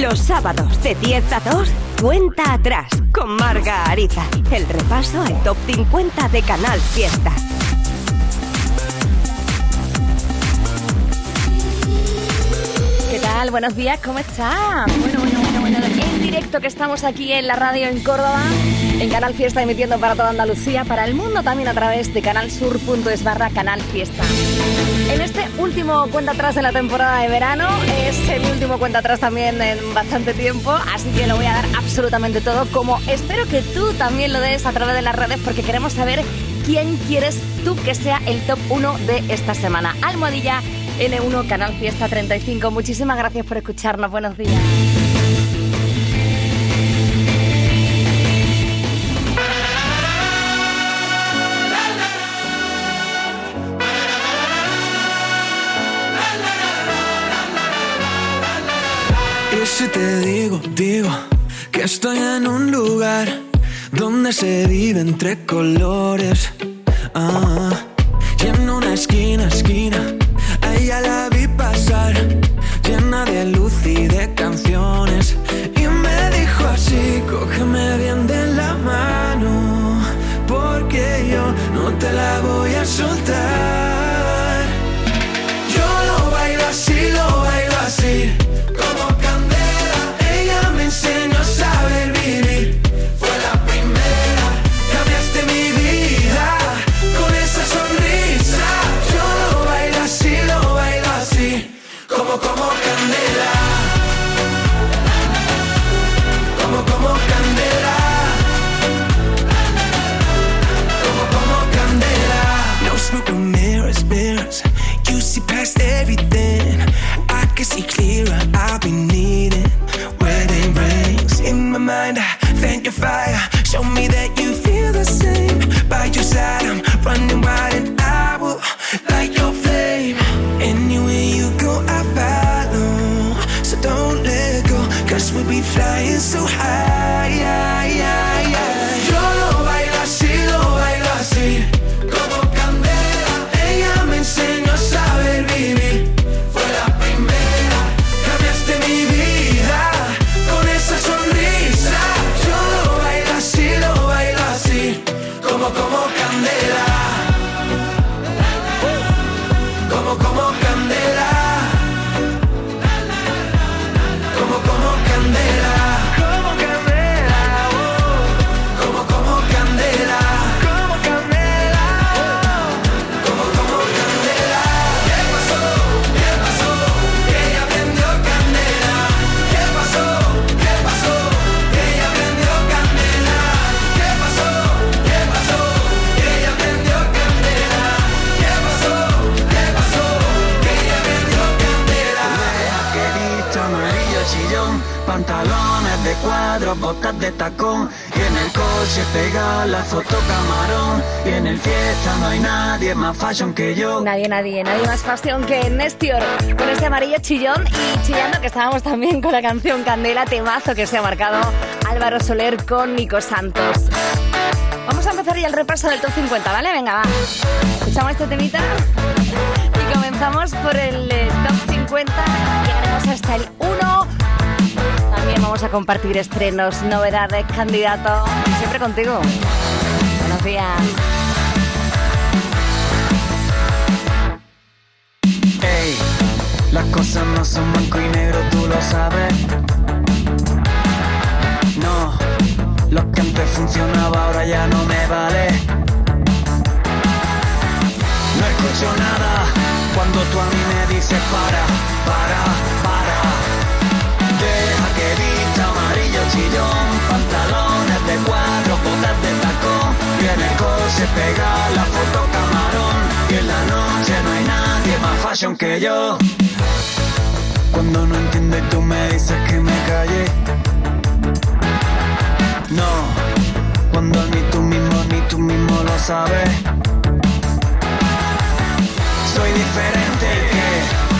Los sábados de 10 a 2, cuenta atrás con Marga Ariza. El repaso al top 50 de Canal Fiesta. ¿Qué tal? Buenos días, ¿cómo está? Bueno, bueno, bueno, bueno. Directo que estamos aquí en la radio en Córdoba, en Canal Fiesta, emitiendo para toda Andalucía, para el mundo también a través de canalsur.es barra Canal Fiesta. En este último cuenta atrás de la temporada de verano, es el último cuenta atrás también en bastante tiempo, así que lo voy a dar absolutamente todo, como espero que tú también lo des a través de las redes, porque queremos saber quién quieres tú que sea el top 1 de esta semana. Almohadilla N1 Canal Fiesta 35. Muchísimas gracias por escucharnos. Buenos días. Si te digo, digo que estoy en un lugar donde se vive entre colores. Ah, y en una esquina, esquina, a ella la vi pasar, llena de luz y de canciones. Nadie, nadie, nadie más pasión que Nestior con este amarillo chillón y chillando que estábamos también con la canción Candela, temazo que se ha marcado Álvaro Soler con Nico Santos. Vamos a empezar ya el repaso del top 50, ¿vale? Venga, va. Escuchamos este temita y comenzamos por el eh, top 50. Llegaremos hasta el 1. También vamos a compartir estrenos, novedades, candidatos. Siempre contigo. Buenos días. Las cosas no son blanco y negro, tú lo sabes. No, lo que antes funcionaba ahora ya no me vale. No escucho nada cuando tú a mí me dices para, para, para. Deja que vista amarillo chillón, pantalones de cuadro, botas de tacón. En el coche pega la foto camarón. Y en la noche no hay nadie más fashion que yo. Cuando no entiendo y tú me dices que me calle. No, cuando ni tú mismo ni tú mismo lo sabes. Soy diferente que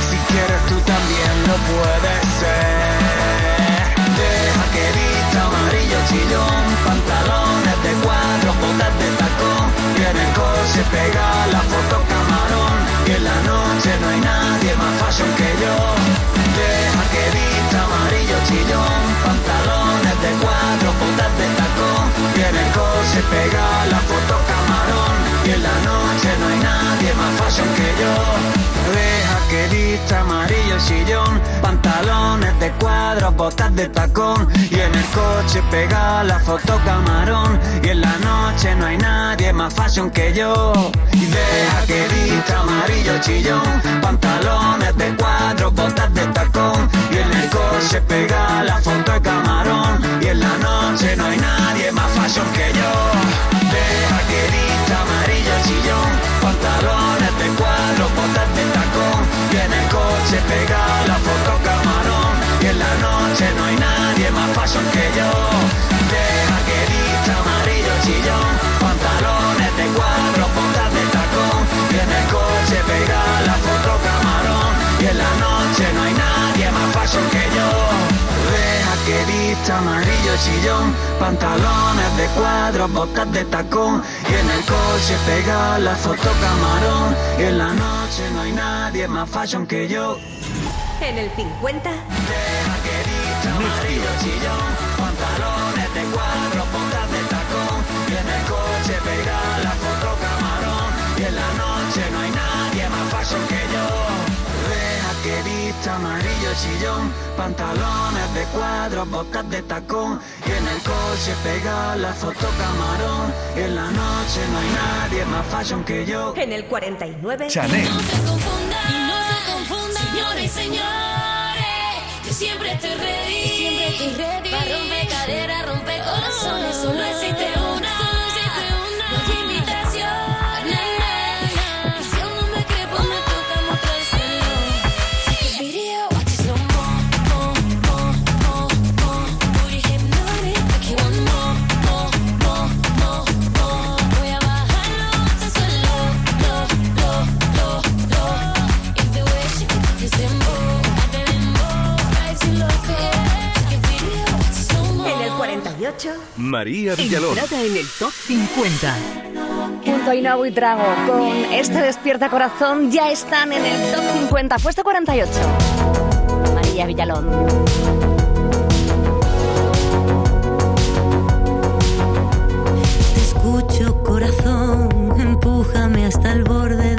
si quieres tú también lo puedes ser. Deja que vista amarillo chillón, pantalones de cuadro, botas de tacón. Y en el coche pega la foto camarón. Y en la noche no hay nadie más fashion que yo vaquerita, amarillo chillón, pantalones de cuatro, botas de tacón, viene el coche, pega la foto, y en la noche no hay nadie más fashion que yo. Deja que vista amarillo sillón, pantalones de cuadros, botas de tacón y en el coche pega la foto camarón y en la noche no hay nadie más fashion que yo. Y deja que vista amarillo chillón, pantalones de cuadros, botas de tacón y en el coche pega la foto de camarón y en la noche no hay nadie más fashion que yo. Deja amarillo chillón, pantalones de cuadro, botas de tacón y en el coche pega la foto camarón y en la noche no hay nadie más fashion que yo. En el 50, Deja que vista amarillo chillón, pantalones de cuadro, amarillo chillón, pantalones de cuadro, botas de tacón y en el coche pega la foto camarón y en la noche no hay nadie más fashion que yo. en el 49, Chanel. No se confundan, y no se confundan, señores y señores. Yo siempre estoy ready, siempre estoy ready. Para romper caderas, romper corazones, solo existe 48, María Villalón. Entrada en el top 50. Junto a Inabu y Trago con este Despierta Corazón ya están en el top 50, puesto 48. María Villalón. Te escucho corazón, empújame hasta el borde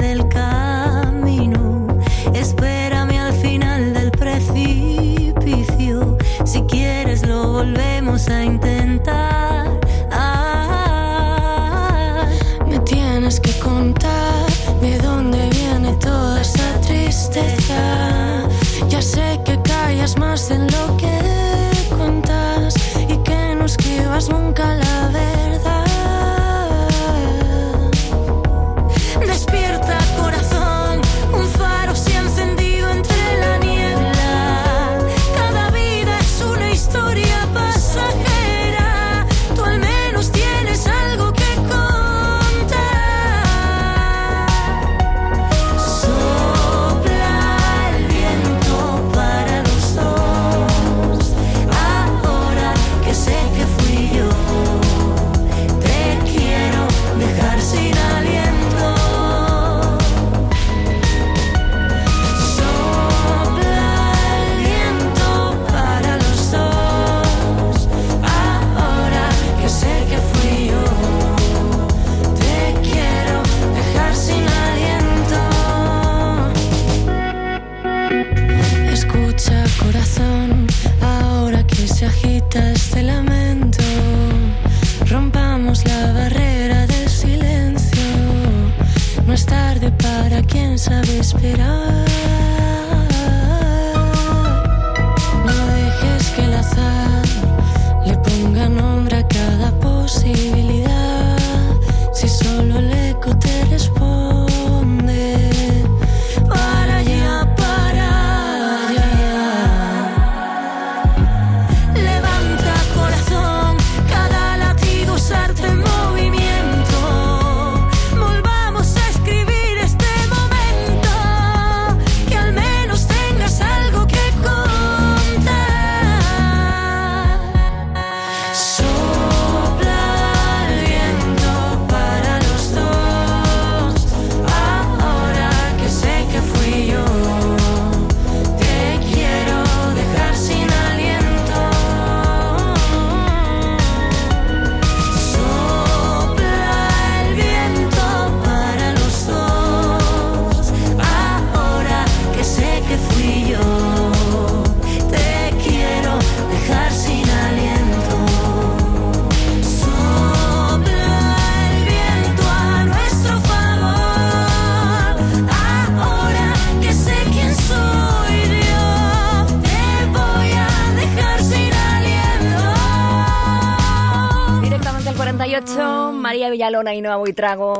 Villalona y Noa Buitrago.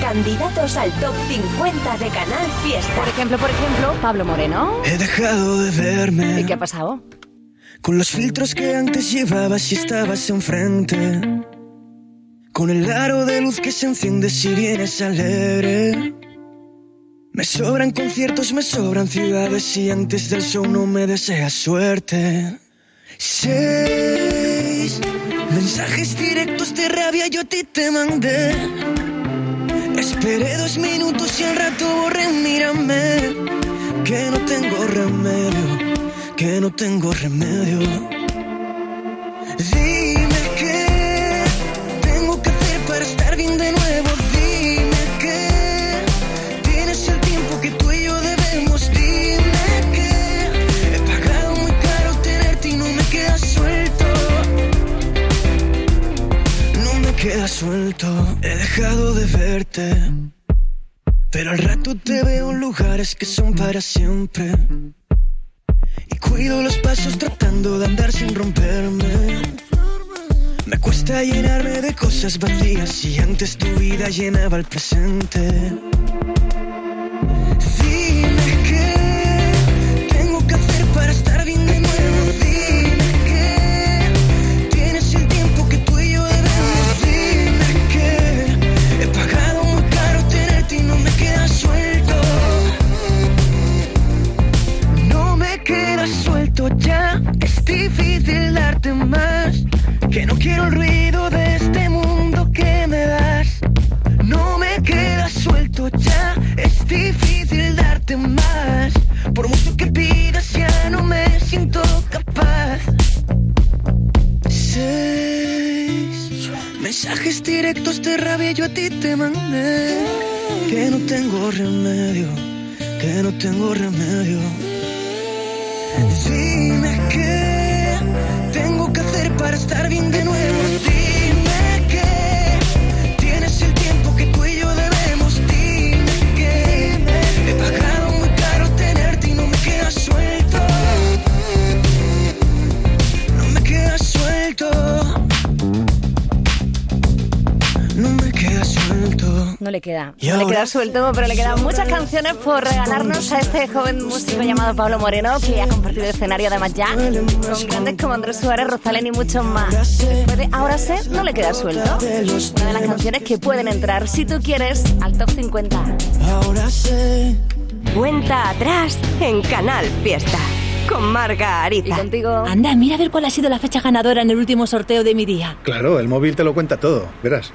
Candidatos al top 50 de Canal Fiesta. Por ejemplo, por ejemplo, Pablo Moreno. He dejado de verme. ¿Y qué ha pasado? Con los filtros que antes llevabas y estabas enfrente. Con el aro de luz que se enciende si vienes alegre. Me sobran conciertos, me sobran ciudades y antes del show no me deseas suerte. Seis mensajes directos de rabia yo a ti te mandé. Esperé dos minutos y al rato borré, mírame. Que no tengo remedio, que no tengo remedio. Dime He dejado de verte. Pero al rato te veo en lugares que son para siempre. Y cuido los pasos tratando de andar sin romperme. Me cuesta llenarme de cosas vacías y antes tu vida llenaba el presente. Directos de rabia yo a ti te mandé. Que no tengo remedio, que no tengo remedio. Dime qué tengo que hacer para estar bien de nuevo. No le queda. No le queda suelto, pero le quedan muchas canciones por regalarnos a este joven músico llamado Pablo Moreno, que ha compartido escenario además ya con grandes como Andrés Suárez, Rosalén y muchos más. Después de Ahora sé, no le queda suelto. Una de las canciones que pueden entrar, si tú quieres, al top 50. Ahora sé. Cuenta atrás en Canal Fiesta. Con Marga Y Ariza. contigo, Anda, mira a ver cuál ha sido la fecha ganadora en el último sorteo de mi día. Claro, el móvil te lo cuenta todo, verás.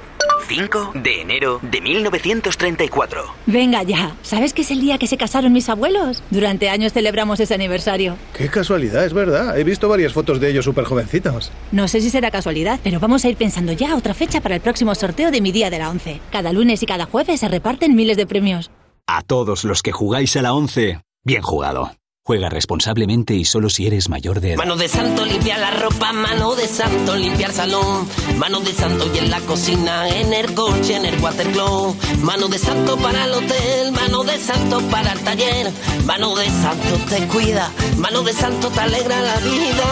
5 de enero de 1934. Venga ya, ¿sabes que es el día que se casaron mis abuelos? Durante años celebramos ese aniversario. Qué casualidad, es verdad. He visto varias fotos de ellos súper jovencitos. No sé si será casualidad, pero vamos a ir pensando ya otra fecha para el próximo sorteo de mi día de la 11. Cada lunes y cada jueves se reparten miles de premios. A todos los que jugáis a la 11, bien jugado. Juega responsablemente y solo si eres mayor de edad. Mano de santo limpia la ropa, mano de santo limpia el salón, mano de santo y en la cocina, en el coche, en el watercloak, mano de santo para el hotel, mano de santo para el taller, mano de santo te cuida, mano de santo te alegra la vida,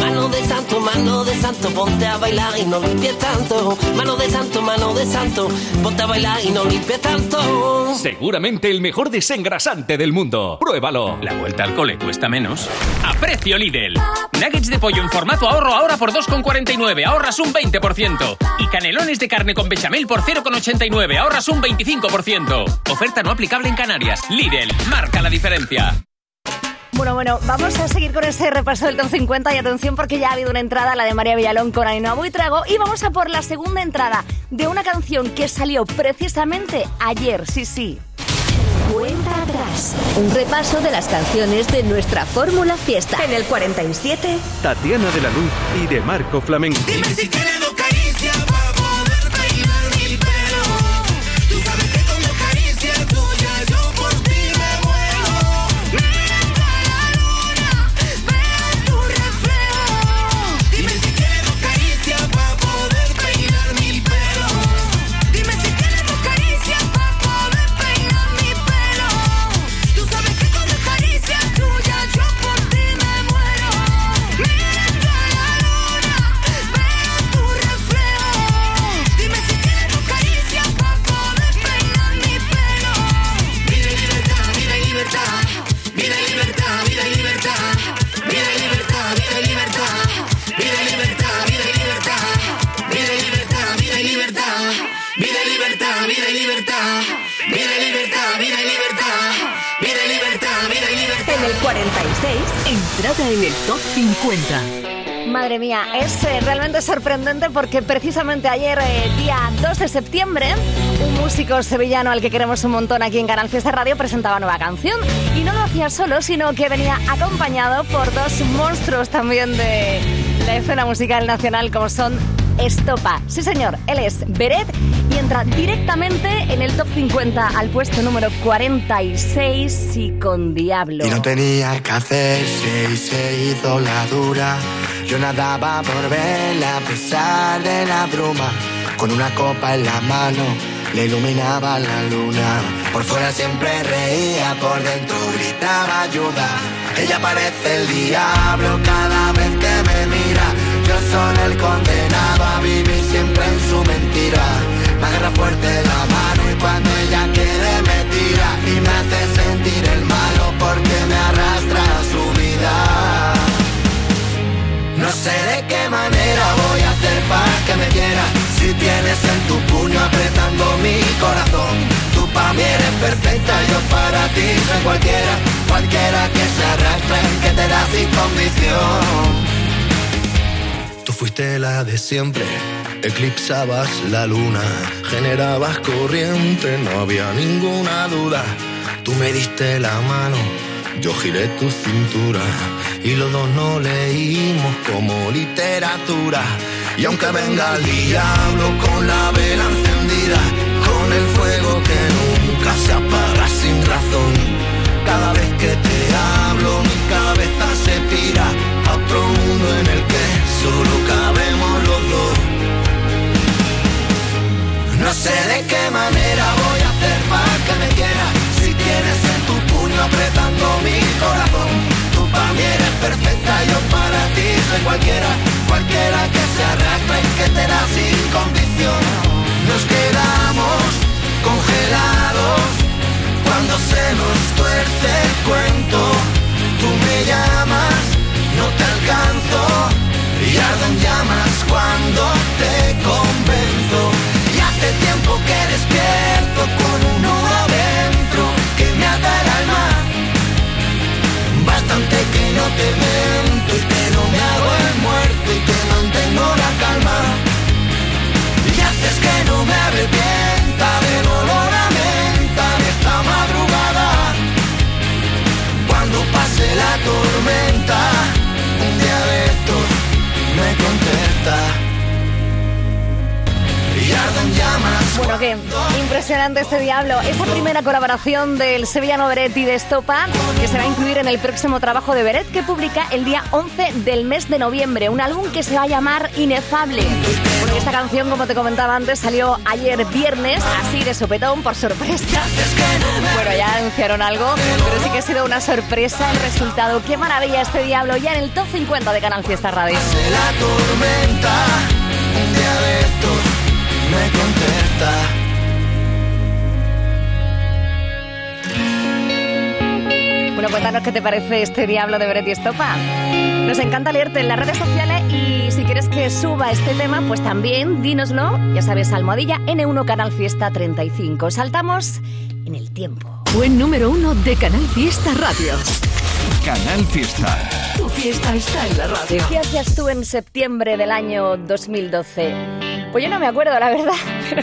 mano de santo, mano de santo, ponte a bailar y no limpies tanto, mano de santo, mano de santo, ponte a bailar y no limpies tanto. Seguramente el mejor desengrasante del mundo. Pruébalo. La vuelta al cole cuesta menos. A precio Lidl. Nuggets de pollo en formato ahorro ahora por 2,49. Ahorras un 20%. Y canelones de carne con bechamel por 0,89. Ahorras un 25%. Oferta no aplicable en Canarias. Lidl. Marca la diferencia. Bueno, bueno, vamos a seguir con ese repaso del top 50 y atención porque ya ha habido una entrada, la de María Villalón con Ainhoa Buitrago y vamos a por la segunda entrada de una canción que salió precisamente ayer, sí, sí. Cuenta atrás. Un repaso de las canciones de nuestra Fórmula Fiesta. En el 47. Tatiana de la Luz y de Marco Flamenco. Dime si quieres En el top 50. Madre mía, es eh, realmente sorprendente porque precisamente ayer, eh, día 2 de septiembre, un músico sevillano al que queremos un montón aquí en Canal Fiesta Radio presentaba nueva canción y no lo hacía solo, sino que venía acompañado por dos monstruos también de la escena musical nacional como son Estopa. Sí señor, él es Beret entra directamente en el top 50 al puesto número 46 y con Diablo. Y no tenía que hacerse y se hizo la dura. Yo nadaba por verla a pesar de la bruma. Con una copa en la mano le iluminaba la luna. Por fuera siempre reía, por dentro gritaba ayuda. Ella parece el diablo cada vez que me mira. Yo soy el condenado agarra fuerte la mano y cuando ella quiere me tira y me hace sentir el malo porque me arrastra a su vida. No sé de qué manera voy a hacer para que me quiera. Si tienes en tu puño apretando mi corazón Tú pa' mí eres perfecta, yo para ti soy cualquiera. Cualquiera que se arrastra, que te da sin condición fuiste la de siempre, eclipsabas la luna, generabas corriente, no había ninguna duda. Tú me diste la mano, yo giré tu cintura y los dos no leímos como literatura. Y aunque venga el diablo con la vela encendida, con el fuego que nunca se apaga sin razón, cada vez que te hablo mi cabeza se tira a otro mundo en el que solo No sé de qué manera voy a hacer para que me quiera. Si tienes en tu puño apretando mi corazón Tú para mí eres perfecta, yo para ti soy cualquiera. Cualquiera que se arrastre y que te da sin condición Nos quedamos congelados Cuando se nos tuerce el cuento. Tú me llamas, no te alcanzo Y ardo en llamas cuando te convenzo hace tiempo que despierto con un nudo adentro que me ata el alma. Bastante que no te miento y que no me hago el muerto y que mantengo la calma. Y haces que no me arrepienta del olor a menta de esta madrugada. Bueno, qué impresionante este diablo. Esa primera colaboración del sevillano Beret y de Estopa, que se va a incluir en el próximo trabajo de Beret, que publica el día 11 del mes de noviembre. Un álbum que se va a llamar Inefable. Porque esta canción, como te comentaba antes, salió ayer viernes, así de sopetón, por sorpresa. Bueno, ya anunciaron algo, pero sí que ha sido una sorpresa el resultado. Qué maravilla este diablo, ya en el top 50 de Canal Fiesta Radio. la tormenta, un día me contesta. Bueno, cuéntanos qué te parece este diablo de Bret y Estopa. Nos encanta leerte en las redes sociales y si quieres que suba este tema, pues también dínoslo. Ya sabes, almohadilla N1 Canal Fiesta 35. Saltamos en el tiempo. Buen número uno de Canal Fiesta Radio. Canal Fiesta. Tu fiesta está en la radio. ¿Qué hacías tú en septiembre del año 2012? Pues yo no me acuerdo, la verdad, pero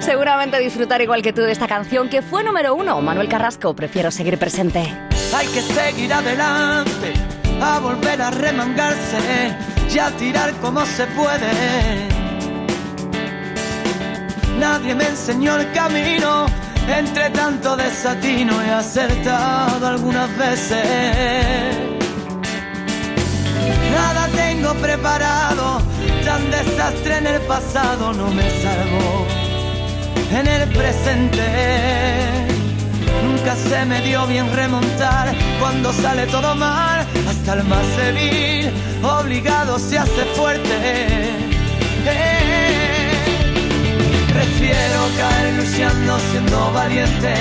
seguramente disfrutar igual que tú de esta canción que fue número uno. Manuel Carrasco, prefiero seguir presente. Hay que seguir adelante, a volver a remangarse y a tirar como se puede. Nadie me enseñó el camino, entre tanto desatino he acertado algunas veces. Nada tengo preparado, tan desastre en el pasado no me salvo en el presente. Nunca se me dio bien remontar cuando sale todo mal, hasta el más débil, obligado se hace fuerte. Eh, Prefiero caer luchando siendo valiente.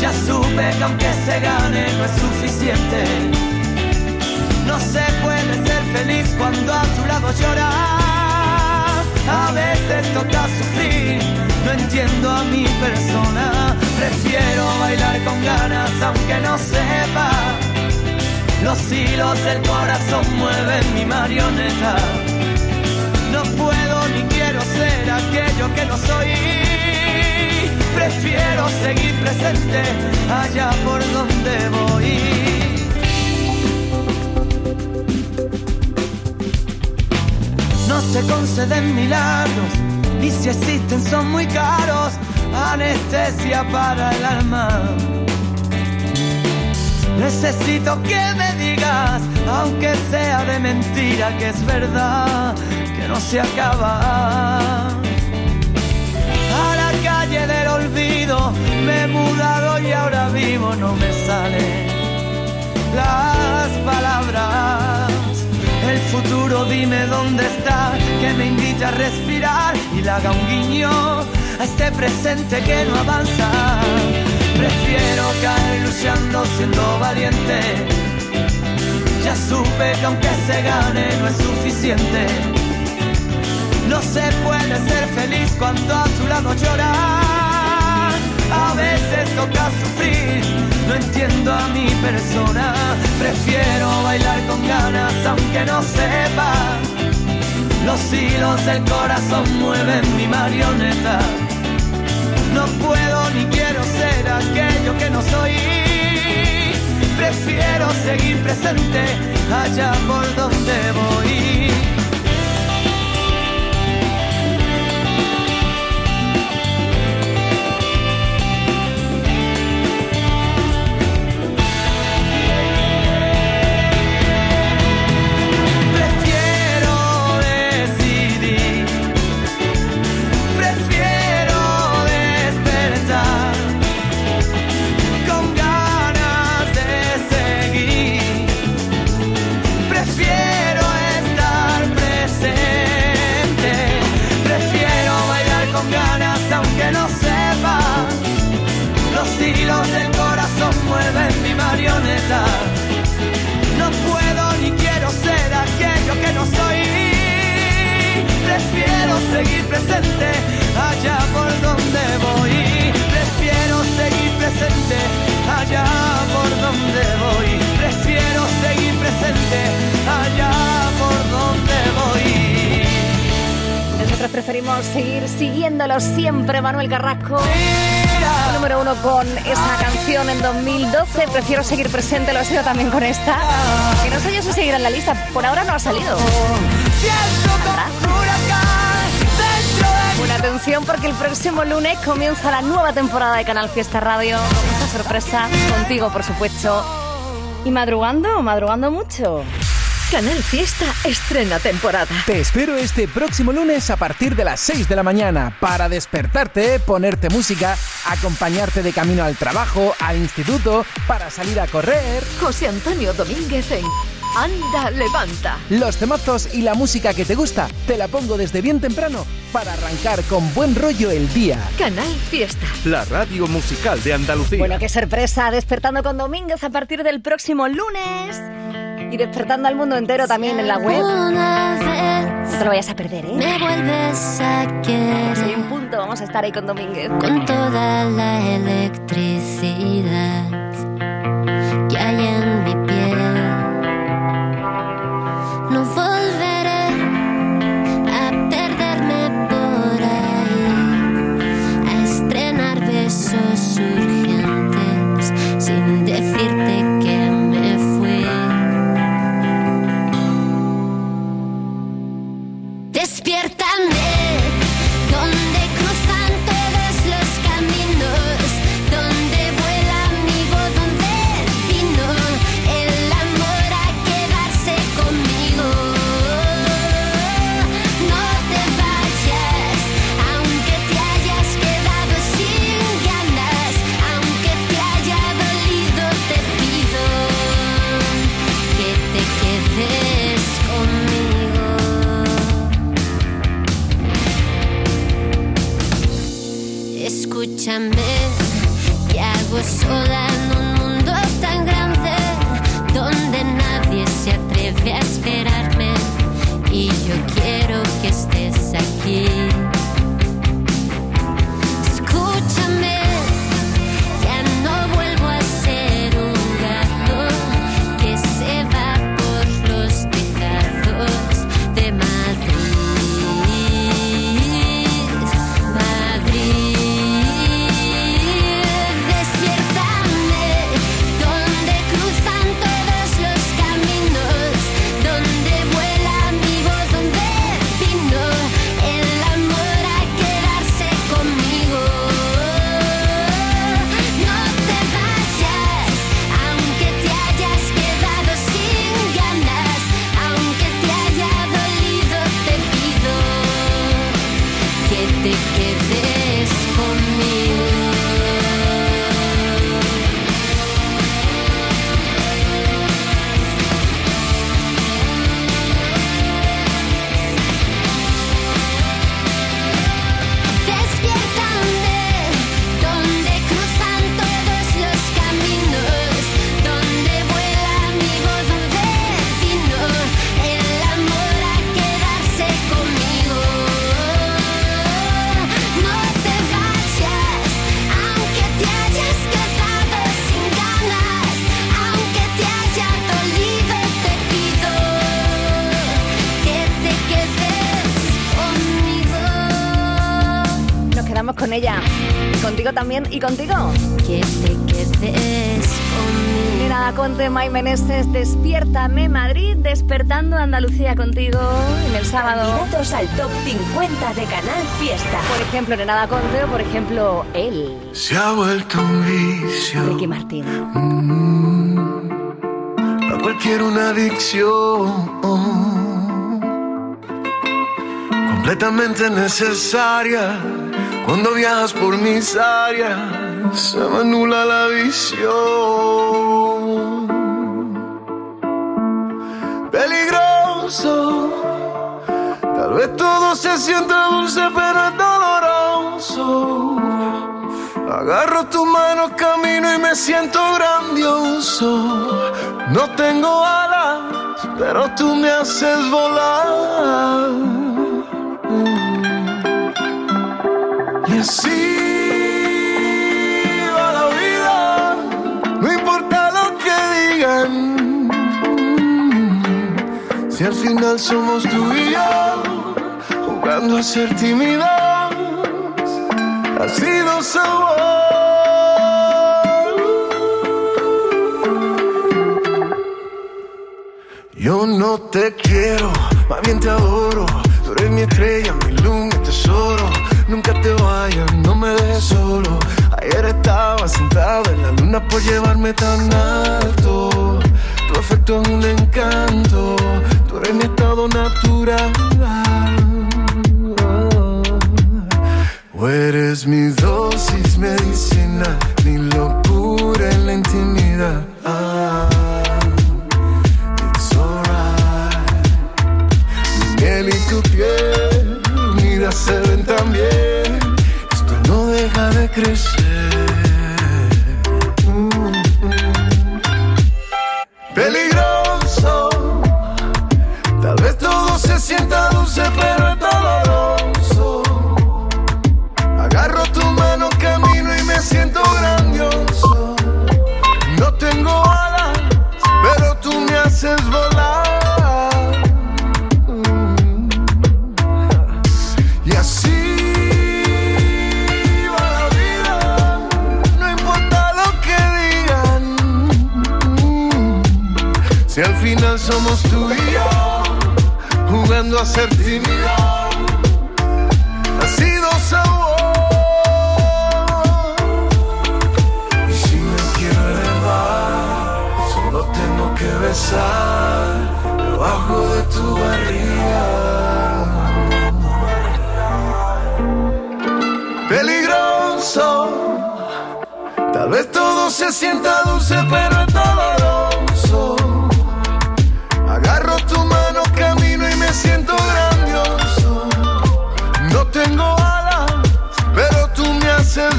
Ya supe que aunque se gane no es suficiente. No se puede ser feliz cuando a tu lado lloras. A veces toca sufrir, no entiendo a mi persona. Prefiero bailar con ganas aunque no sepa Los hilos del corazón mueven mi marioneta. No puedo ni quiero ser aquello que no soy. Prefiero seguir presente allá por donde voy. No se conceden milagros y si existen son muy caros. Anestesia para el alma. Necesito que me digas, aunque sea de mentira, que es verdad, que no se acaba. A la calle del olvido me he mudado y ahora vivo, no me salen las palabras. El futuro dime dónde está, que me invite a respirar y le haga un guiño a este presente que no avanza. Prefiero caer luchando siendo valiente. Ya supe que aunque se gane no es suficiente. No se puede ser feliz cuando a tu lado llorar. A veces toca sufrir, no entiendo a mi persona. Prefiero bailar con ganas aunque no sepa. Los hilos del corazón mueven mi marioneta. No puedo ni quiero ser aquello que no soy. Prefiero seguir presente allá por donde voy. 2012. Prefiero seguir presente, lo ha sido también con esta. Que no sé yo si seguirá en la lista. Por ahora no ha salido. Buena atención porque el próximo lunes comienza la nueva temporada de Canal Fiesta Radio. Mucha sorpresa contigo, por supuesto. ¿Y madrugando? ¿Madrugando mucho? Canal Fiesta estrena temporada. Te espero este próximo lunes a partir de las 6 de la mañana para despertarte, ponerte música, acompañarte de camino al trabajo, al instituto, para salir a correr. José Antonio Domínguez en Anda, levanta. Los temazos y la música que te gusta te la pongo desde bien temprano para arrancar con buen rollo el día. Canal Fiesta. La radio musical de Andalucía. Bueno, qué sorpresa, despertando con Domínguez a partir del próximo lunes. Y despertando al mundo entero también en la web. No te lo vayas a perder, ¿eh? Me vuelves a querer. Soy un punto, vamos a estar ahí con Domínguez. Con toda la electricidad Conte May Meneses, despiértame Madrid, despertando Andalucía contigo en el sábado. Candidatos al top 50 de Canal Fiesta. Por ejemplo, Nenada Conte o por ejemplo, él. Se ha vuelto un vicio. Ricky Martín. A cualquier una adicción. Completamente necesaria. Cuando viajas por mis áreas, se me anula la visión. Tal vez todo se sienta dulce, pero es doloroso. Agarro tu mano, camino y me siento grandioso. No tengo alas, pero tú me haces volar. Y así Si al final somos tú y yo, jugando a ser tímidos, ha sido sabor. Yo no te quiero, más bien te adoro. Tú eres mi estrella, mi luz, mi tesoro. Nunca te vayas, no me dejes solo. Ayer estaba sentado en la luna por llevarme tan alto. Tu afecto es un encanto, eres mi estado natural. O eres mi dosis medicina, mi locura en la intimidad. It's alright. Mi miel y tu piel, unidas se ven tan bien. Esto no deja de crecer. Somos tú y yo, jugando a ser tímido, sido sabor. Y si me quiero elevar, solo tengo que besar debajo de tu barriga. Peligroso, tal vez todo se sienta dulce, pero es doloroso.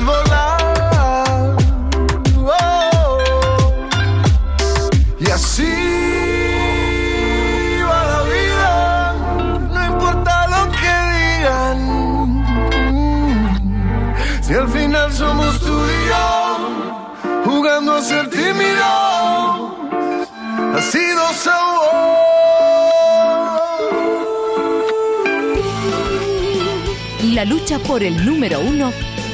Volar. Oh. Y así va la vida, no importa lo que digan. Si al final somos tú y yo, jugando a ser tímido, ha sido sabor. La lucha por el número uno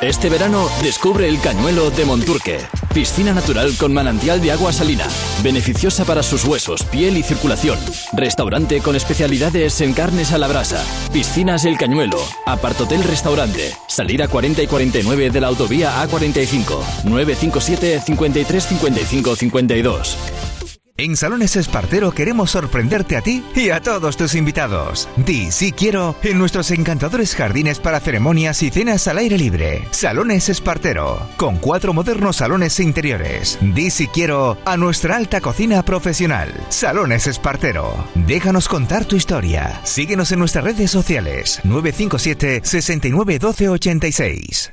Este verano descubre el Cañuelo de Monturque. Piscina natural con manantial de agua salina. Beneficiosa para sus huesos, piel y circulación. Restaurante con especialidades en carnes a la brasa. Piscinas El Cañuelo. Apartotel Restaurante. Salida 40 y 49 de la autovía A45. 957 53 55 52. En Salones Espartero queremos sorprenderte a ti y a todos tus invitados. Di sí quiero en nuestros encantadores jardines para ceremonias y cenas al aire libre. Salones Espartero, con cuatro modernos salones interiores. Di sí quiero a nuestra alta cocina profesional. Salones Espartero. Déjanos contar tu historia. Síguenos en nuestras redes sociales 957 69 12 86.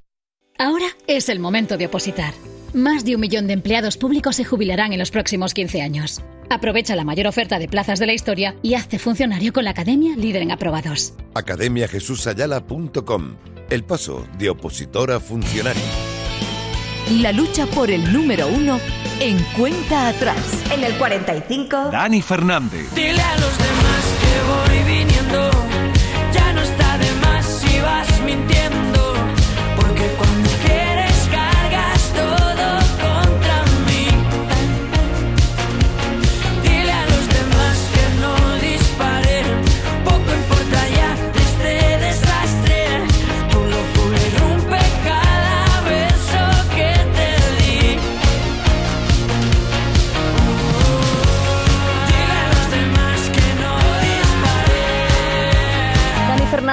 Ahora es el momento de opositar. Más de un millón de empleados públicos se jubilarán en los próximos 15 años. Aprovecha la mayor oferta de plazas de la historia y hazte funcionario con la Academia Líder en Aprobados. academiajesusayala.com. El paso de opositor a funcionario. La lucha por el número uno en cuenta atrás. En el 45. Dani Fernández. Dile a los demás que voy viniendo. Ya no está de más si vas mintiendo.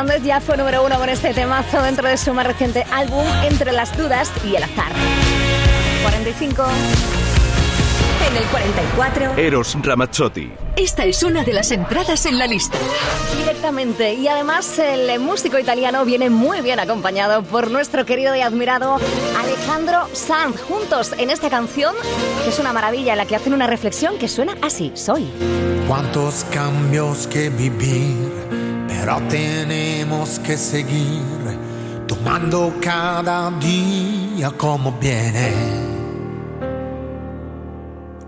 Fernández ya fue número uno con este temazo dentro de su más reciente álbum Entre las dudas y el azar. 45. En el 44. Eros Ramazzotti. Esta es una de las entradas en la lista. Directamente. Y además el músico italiano viene muy bien acompañado por nuestro querido y admirado Alejandro Sanz. Juntos en esta canción, que es una maravilla, en la que hacen una reflexión que suena así. Soy. Cuántos cambios que vivir, pero tenemos que seguir tomando cada día como viene.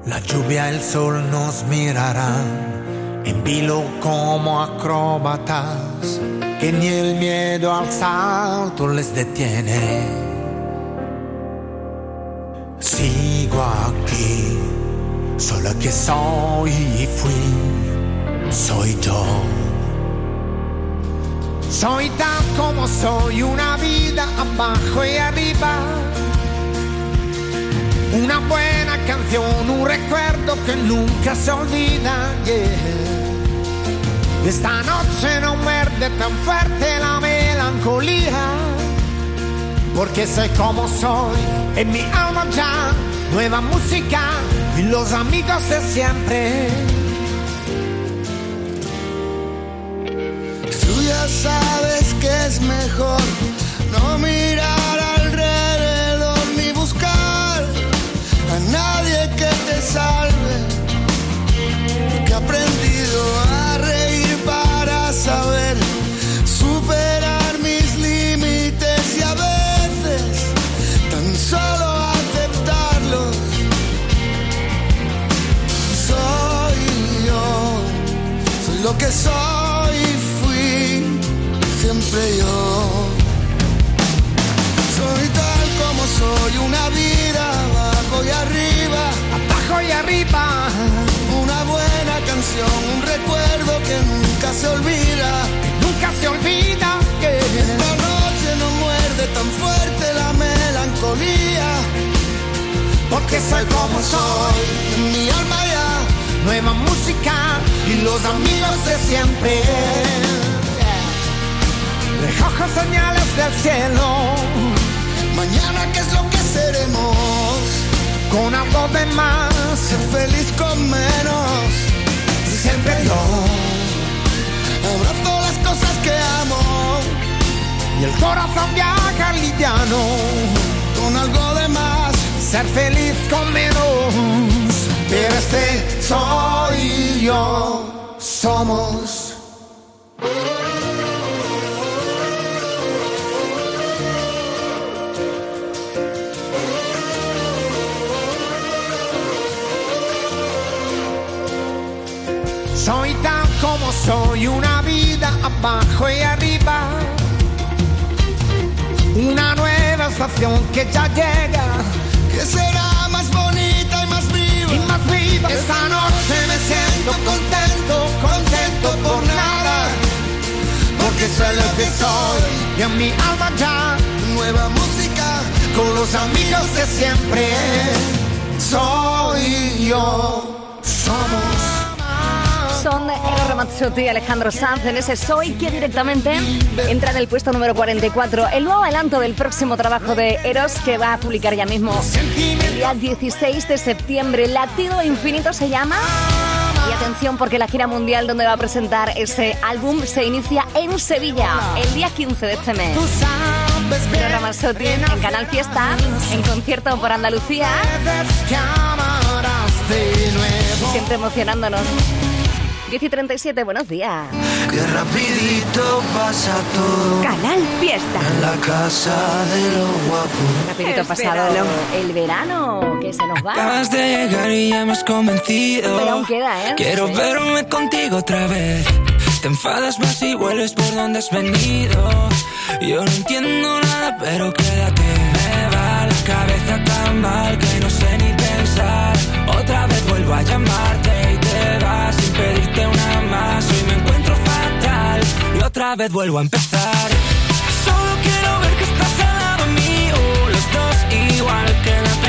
La lluvia, el sol nos mirarán en vilo como acróbatas, que ni el miedo al salto les detiene. Sigo aquí, solo que soy y fui, soy yo. Soy tan como soy, una vida abajo y arriba. Una buena canción, un recuerdo que nunca se olvida. Esta noche no muerde tan fuerte la melancolía. Porque sé como soy, en mi alma ya, nueva música y los amigos de siempre. Sabes que es mejor no mirar alrededor ni buscar a nadie que te salve. Porque he aprendido a reír para saber superar mis límites y a veces tan solo aceptarlos. Soy yo, soy lo que soy Una buena canción, un recuerdo que nunca se olvida. Nunca se olvida que Esta noche no muerde tan fuerte la melancolía. porque soy como soy. En mi alma ya, Nueva música y los amigos de siempre. Recojo señales del cielo. mañana qué es lo que seremos. Con algo de más, Ser feliz con menos. siempre yo. Abrazo las cosas que amo. Y el corazón viaja liviano. Con algo de más. Ser feliz con menos. Pero este soy yo. Somos. Soy, una vida abajo y arriba. Una nueva estación que ya llega. Que será más bonita y más viva. Y más viva. Esta noche me siento contento, contento por nada. Porque soy lo que soy y en mi alma ya. Nueva música. Con los amigos de siempre. Soy yo. Somos. Ero Ramazzotti y Alejandro Sanz en ese Soy que directamente entra en el puesto número 44. El nuevo adelanto del próximo trabajo de Eros que va a publicar ya mismo el día 16 de septiembre. Latido Infinito se llama. Y atención porque la gira mundial donde va a presentar ese álbum se inicia en Sevilla el día 15 de este mes. Ero Ramazzotti en Canal Fiesta, en concierto por Andalucía. Siempre emocionándonos. 10 y 37, buenos días. Qué rapidito pasa todo. Canal Fiesta. En la casa de los guapos. Rapidito pasado verano. el verano, que se nos va. Acabas de llegar y ya me has convencido. Pero aún queda, ¿eh? Quiero Sí. verme contigo otra vez. Te enfadas más y vuelves por donde has venido. Yo no entiendo nada, pero quédate. Me va la cabeza tan mal que no sé ni pensar. Otra vez vuelvo a llamarte pedirte una más. Hoy me encuentro fatal y otra vez vuelvo a empezar. Solo quiero ver que estás al lado mío, los dos igual que la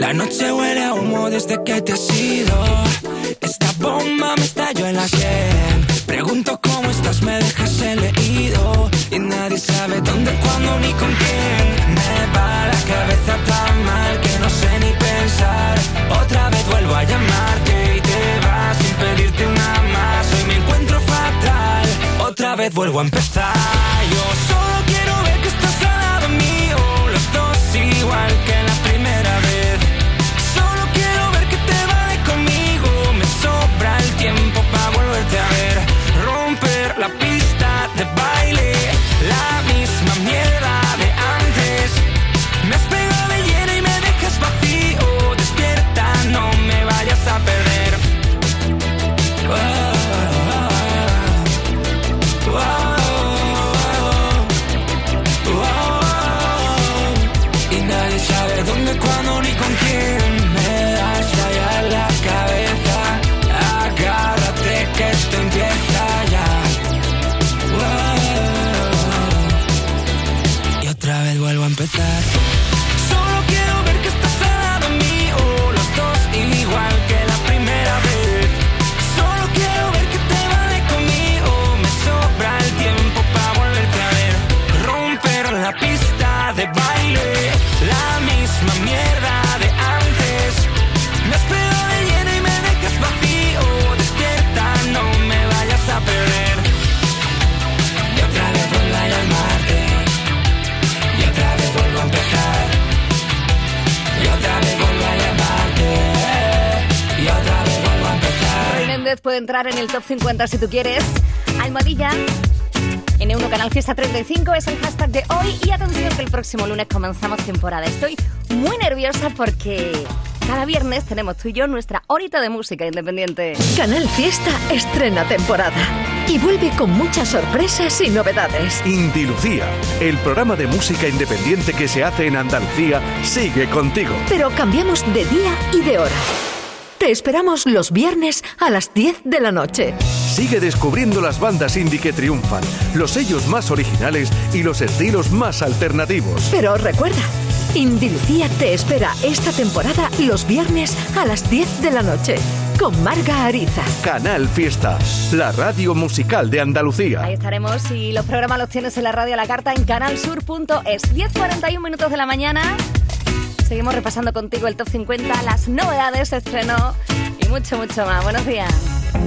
La noche huele a humo desde que te has ido. Esta bomba me estalló en la sien. Pregunto cómo estás, me dejas el leído. Y nadie sabe dónde, cuándo ni con quién. Me va la cabeza tan mal que no sé ni pensar. Otra vez vuelvo a llamarte y te vas sin pedirte una más. Hoy me encuentro fatal. Otra vez vuelvo a empezar. Yo solo quiero ver que estás al lado mío. Los dos igual que la primera de baile. La misma puede entrar en el top 50 si tú quieres. Almohadilla. N1 Canal Fiesta 35 es el hashtag de hoy. Y atención que el próximo lunes comenzamos temporada. Estoy muy nerviosa porque cada viernes tenemos tú y yo nuestra horita de música independiente. Canal Fiesta estrena temporada y vuelve con muchas sorpresas y novedades. Inti Lucía, el programa de música independiente que se hace en Andalucía, sigue contigo. Pero cambiamos de día y de hora. Te esperamos los viernes a las 10 de la noche. Sigue descubriendo las bandas indie que triunfan, los sellos más originales y los estilos más alternativos. Pero recuerda, Indy Lucía te espera esta temporada los viernes a las 10 de la noche con Marga Ariza. Canal Fiesta, la radio musical de Andalucía. Ahí estaremos y los programas los tienes en la radio a la carta en canalsur.es. 10.41 minutos de la mañana. Seguimos repasando contigo el top 50, las novedades, estreno y mucho, mucho más. Buenos días.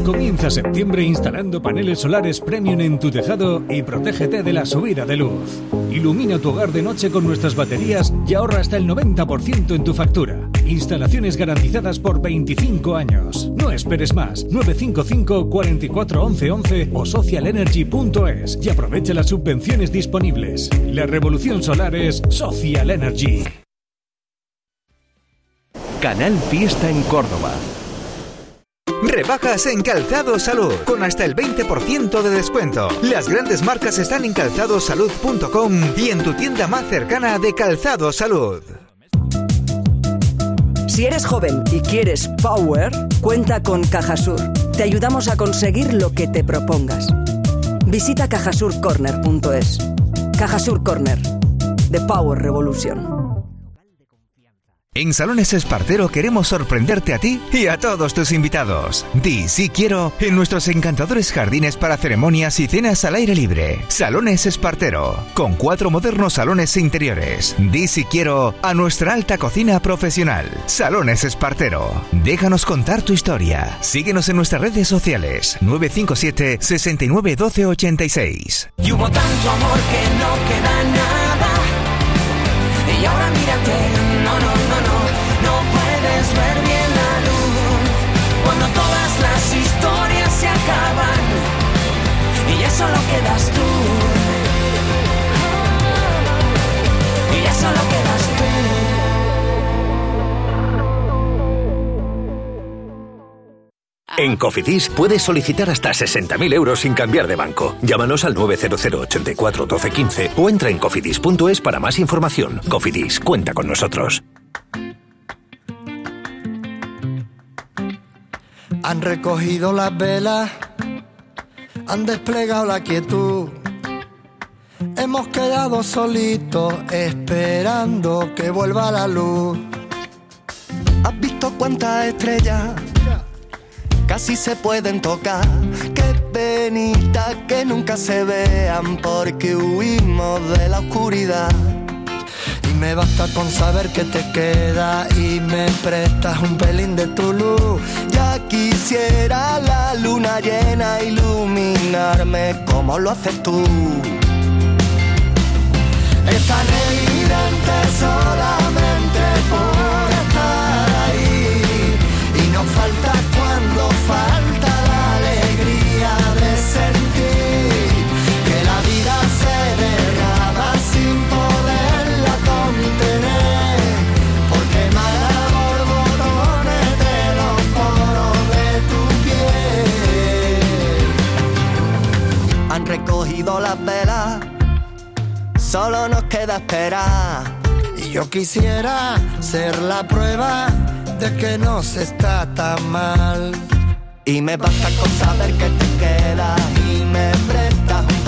Comienza septiembre instalando paneles solares premium en tu tejado y protégete de la subida de luz. Ilumina tu hogar de noche con nuestras baterías y ahorra hasta el 90% en tu factura. Instalaciones garantizadas por 25 años. No esperes más. 955 44 11 11 o socialenergy.es y aprovecha las subvenciones disponibles. La revolución solar es Social Energy. Canal Fiesta en Córdoba. Rebajas en Calzado Salud, con hasta el 20% de descuento. Las grandes marcas están en calzadosalud.com y en tu tienda más cercana de Calzado Salud. Si eres joven y quieres Power, cuenta con Cajasur. Te ayudamos a conseguir lo que te propongas. Visita cajasurcorner.es. Cajasur Corner. The Power Revolution. En Salones Espartero queremos sorprenderte a ti y a todos tus invitados. Di sí quiero en nuestros encantadores jardines para ceremonias y cenas al aire libre. Salones Espartero, con cuatro modernos salones interiores. Di sí quiero a nuestra alta cocina profesional. Salones Espartero. Déjanos contar tu historia. Síguenos en nuestras redes sociales 957 69 12 86. Y hubo tanto amor que no queda nada. Y ahora mírate, solo quedas tú. Y ya solo quedas tú. En Cofidis puedes solicitar hasta 60.000 euros sin cambiar de banco. Llámanos al 900 84 12 15 o entra en cofidis.es para más información. Cofidis, cuenta con nosotros. Han recogido las velas, han desplegado la quietud. Hemos quedado solitos esperando que vuelva la luz. ¿Has visto cuántas estrellas casi se pueden tocar? Qué penita que nunca se vean porque huimos de la oscuridad. Me basta con saber que te queda y me prestas un pelín de tu luz. Ya quisiera la luna llena iluminarme como lo haces tú. Es tan evidente solamente por Recogido las velas solo nos queda esperar. Y yo quisiera ser la prueba de que no se está tan mal. Y me basta con saber que te quedas y me prestas un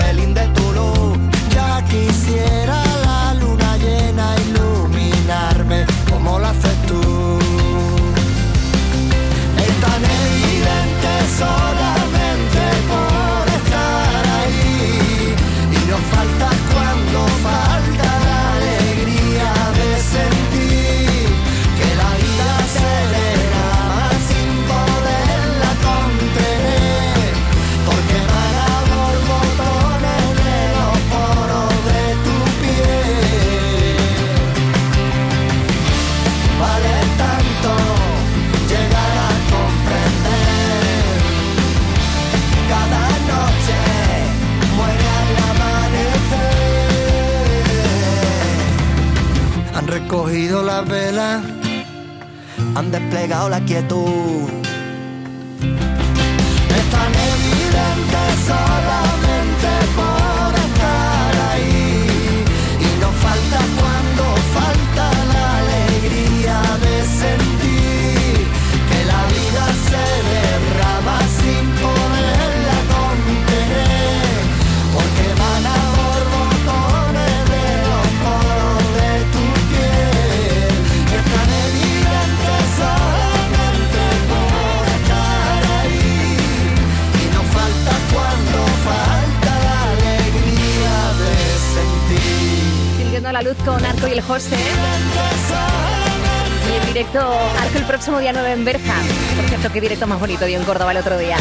qué directo más bonito dio en Córdoba el otro día.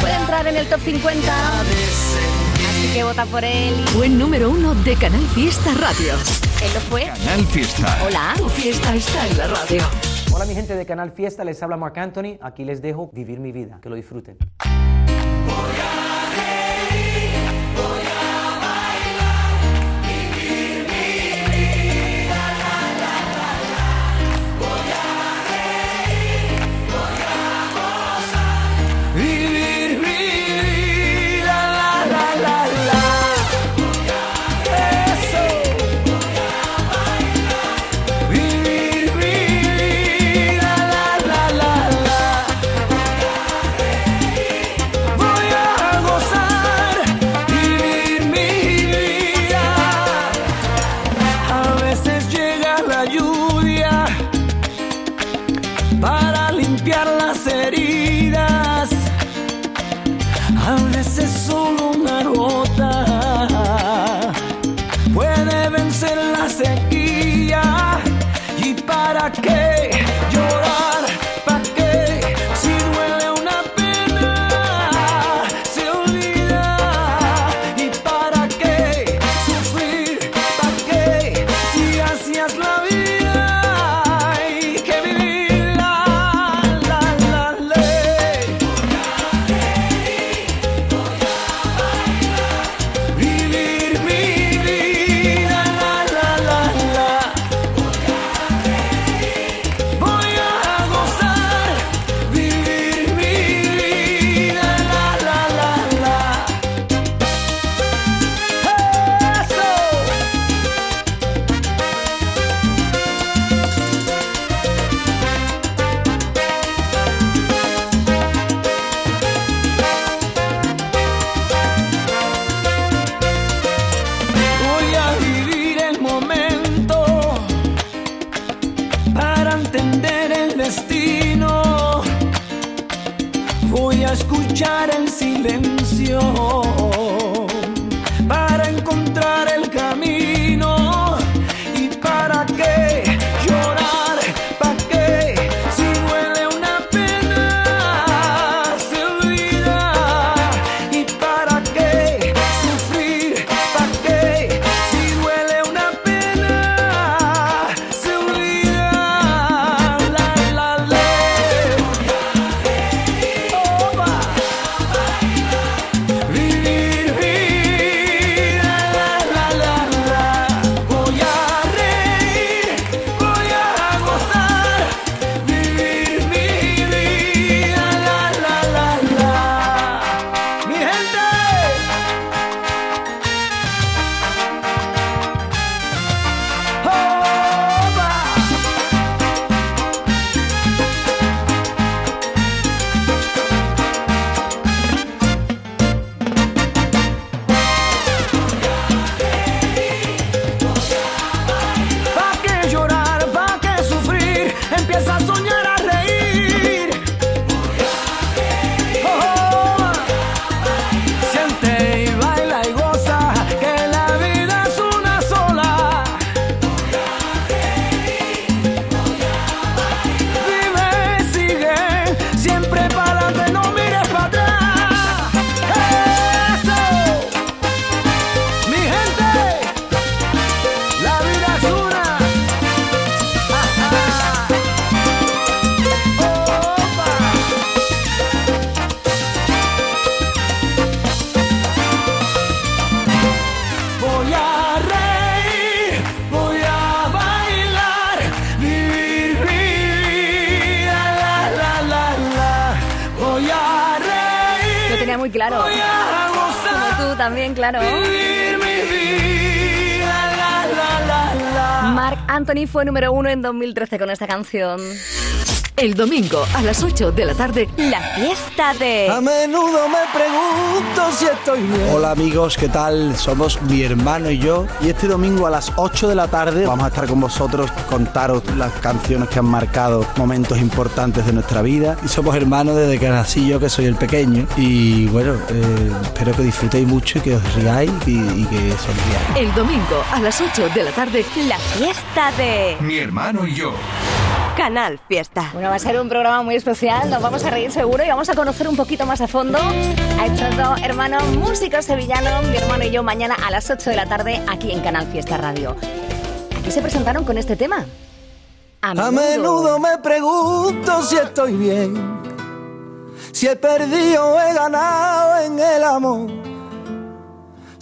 Puede entrar en el top 50. Así que vota por él. Buen número uno de Canal Fiesta Radio. Él lo fue. Canal Fiesta. Hola. Tu fiesta está en la radio. Hola mi gente de Canal Fiesta, les habla Marc Anthony. Aquí les dejo vivir mi vida. Que lo disfruten. Escuchar el silencio claro. Como tú también, claro. Mark Anthony fue número uno en 2013 con esta canción. El domingo a las 8 de la tarde, La fiesta de... A menudo me pregunto si estoy bien. Hola amigos, ¿qué tal? Somos mi hermano y yo y este domingo a las 8 de la tarde vamos a estar con vosotros, contaros las canciones que han marcado momentos importantes de nuestra vida y somos hermanos desde que nací yo, que soy el pequeño y bueno, eh, espero que disfrutéis mucho y que os riáis y, y que sonriáis. el domingo a las 8 de la tarde, La fiesta de... Mi hermano y yo. Canal Fiesta. Bueno, va a ser un programa muy especial, nos vamos a reír seguro y vamos a conocer un poquito más a fondo a estos dos hermanos músicos sevillanos, mi hermano y yo, mañana a las 8 de la tarde aquí en Canal Fiesta Radio. Aquí se presentaron con este tema. A menudo me pregunto si estoy bien, si he perdido o he ganado en el amor.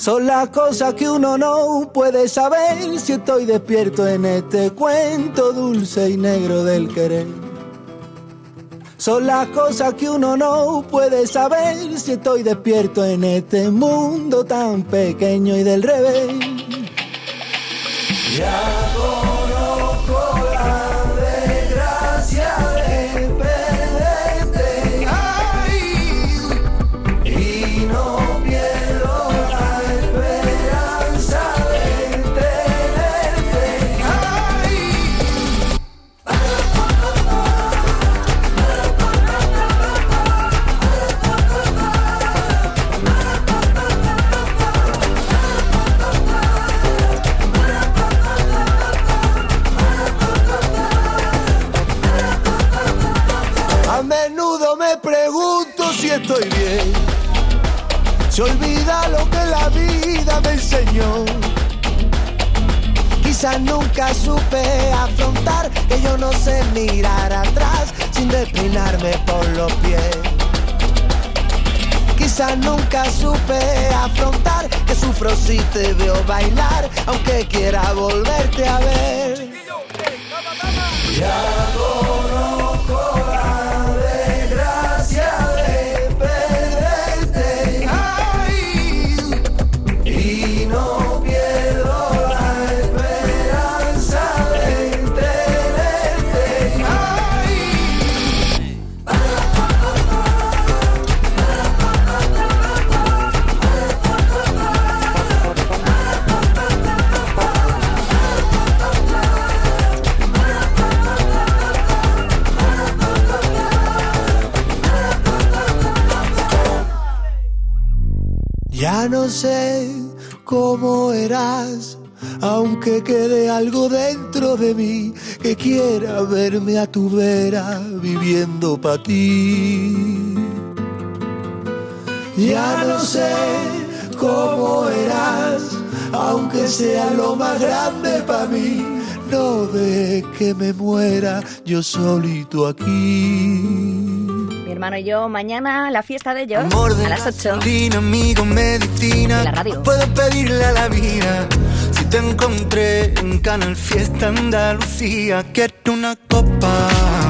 Son las cosas que uno no puede saber si estoy despierto en este cuento dulce y negro del querer. Son las cosas que uno no puede saber si estoy despierto en este mundo tan pequeño y del revés. Para ti. Ya no sé cómo eras, aunque sea lo más grande para mí. No de que me muera yo solito aquí. Mi hermano y yo, mañana la fiesta de ellos a las 8. Gasolina, amigo, medicina. En la radio. Puedo pedirle a la vida. Si te encontré en Canal Fiesta Andalucía, quiero una copa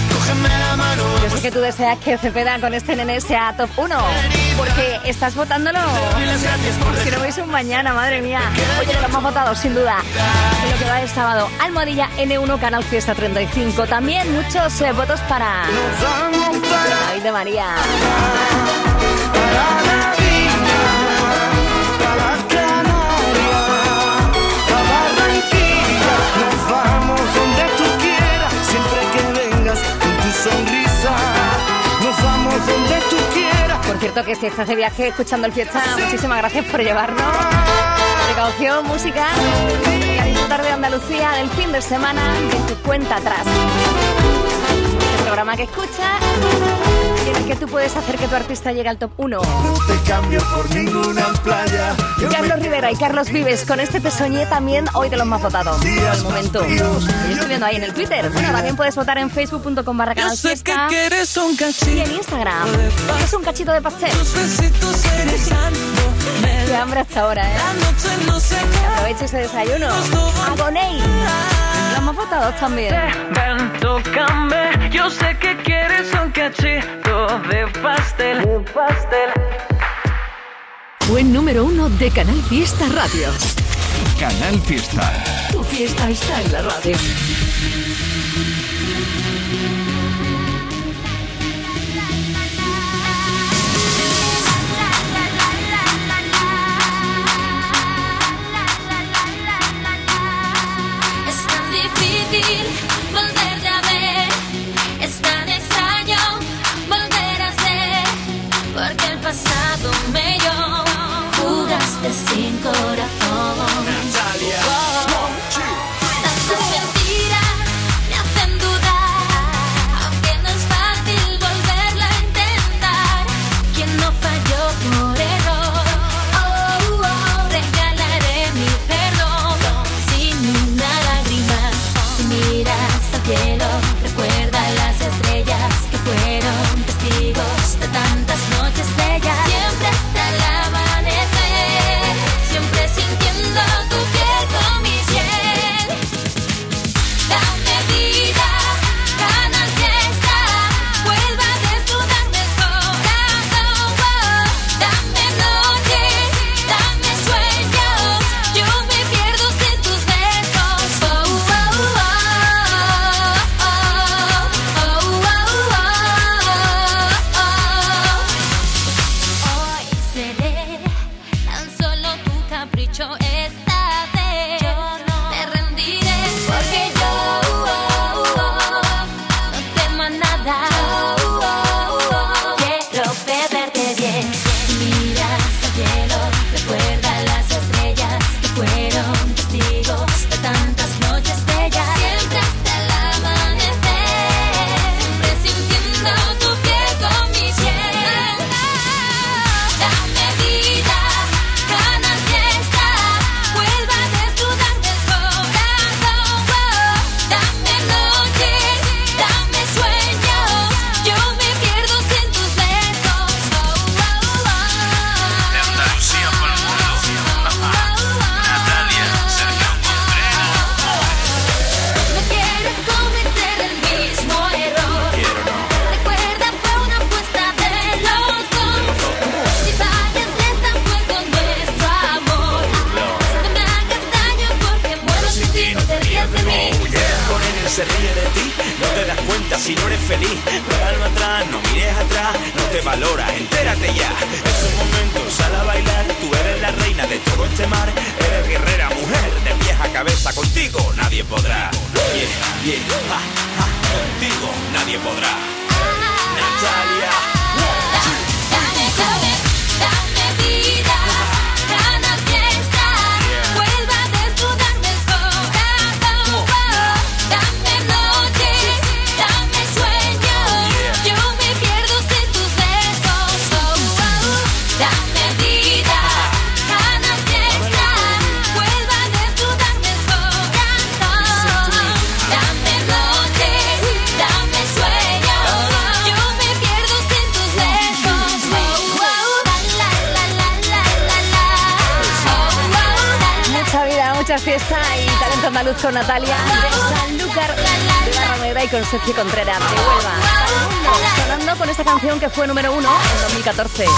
Yo sé que tú deseas que Cepeda con este nene sea top 1, porque estás votándolo. Si no veis un mañana, madre mía. Oye, lo hemos votado sin duda. En lo que va el sábado, Almohadilla N1 Canal Fiesta 35. También muchos eh, votos para David de María. Cierto, que si estás de viaje escuchando el fiesta, muchísimas gracias por llevarnos. Precaución, música y a disfrutar de Andalucía del fin de semana en tu cuenta atrás. El programa que escuchas que tú puedes hacer que tu artista llegue al top 1. Te cambio por ninguna playa. Carlos Rivera y Carlos Vives, con este te soñé también hoy de los más votados. Por el momento. Yo estoy viendo ahí en el Twitter. Bueno, también puedes votar en facebook.com barra canal sé que fiesta. quieres un cachito. Y en Instagram. Es un cachito de pastel. Qué hambre hasta ahora, ¿eh? No Aprovecha ese desayuno. Agoney. Los más votados también. Ven, tócame. Yo sé que quieres un cachito de pastel. De pastel. Buen número uno de Canal Fiesta Radio. Canal Fiesta. Tu fiesta está en la radio. Jugaste sin 14.